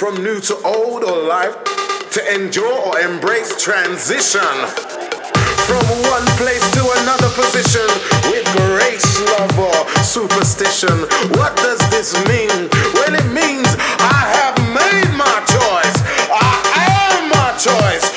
from new to old or life, to endure or embrace transition. From one place to another position, with grace, love, or superstition. What does this mean? Well, it means I have made my choice. I am my choice.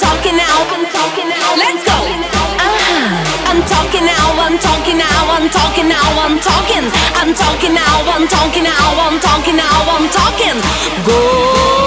talking now. Let's go. Uh-huh. I'm talking now. I'm talking now. I'm talking now. I'm talking. I'm talking now. I'm talking now. I'm talking now. I'm talking. Go.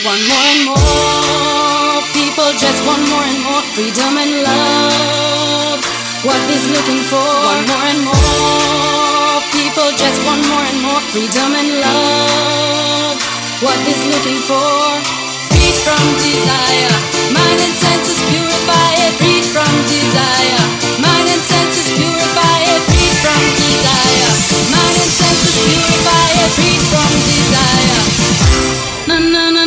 One more and more people just want more and more freedom and love. What is looking for? One more and more people just want more and more freedom and love. What is looking for? Free from desire, mind and senses purify it. Free from desire, mind and senses purify it. Free from desire, mind and senses purify it. Free from desire. Na na na.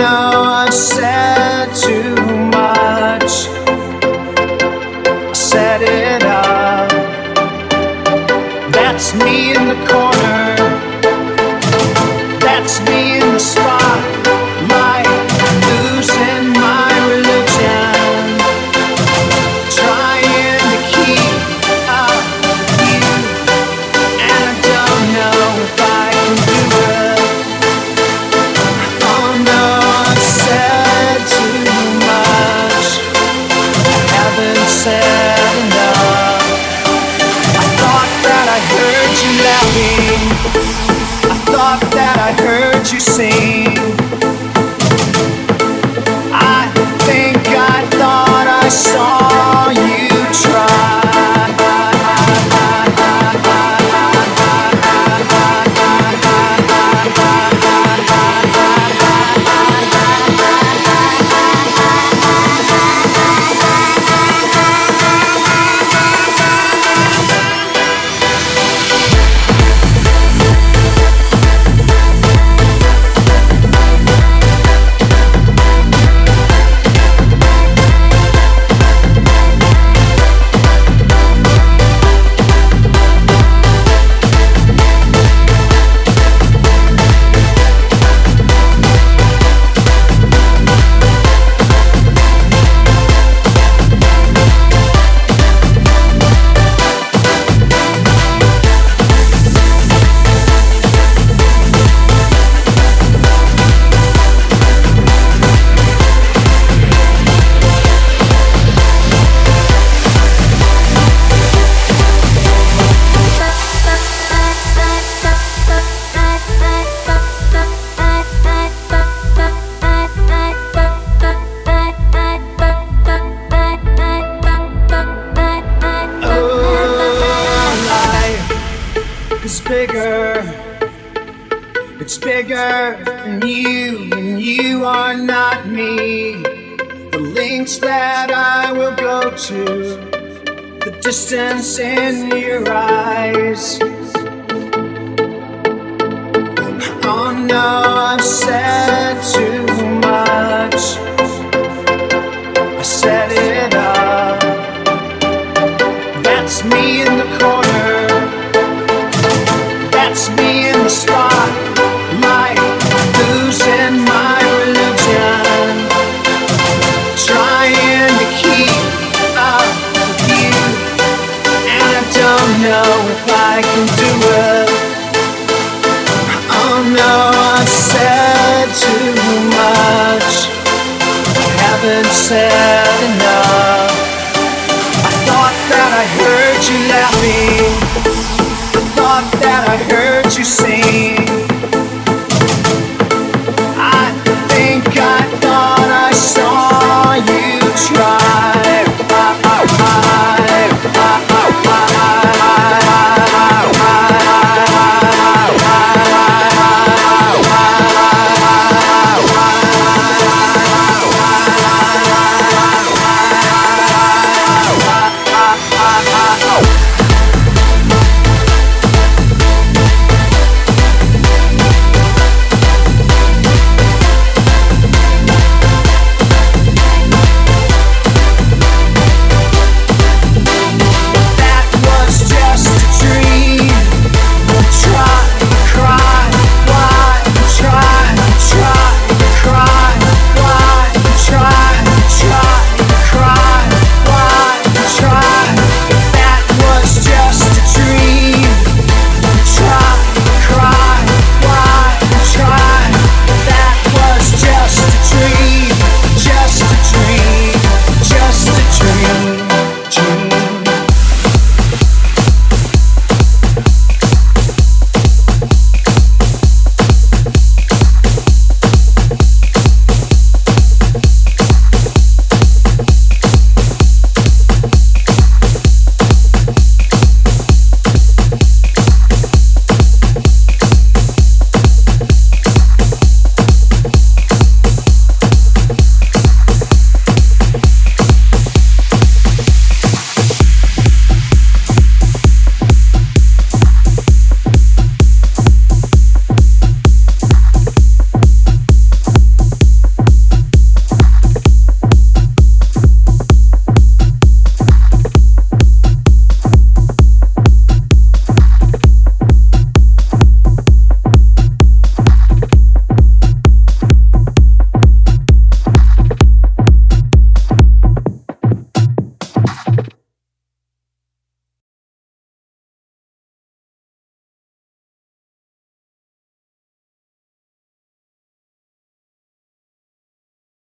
I've said too much. Set it up. That's me in the corner.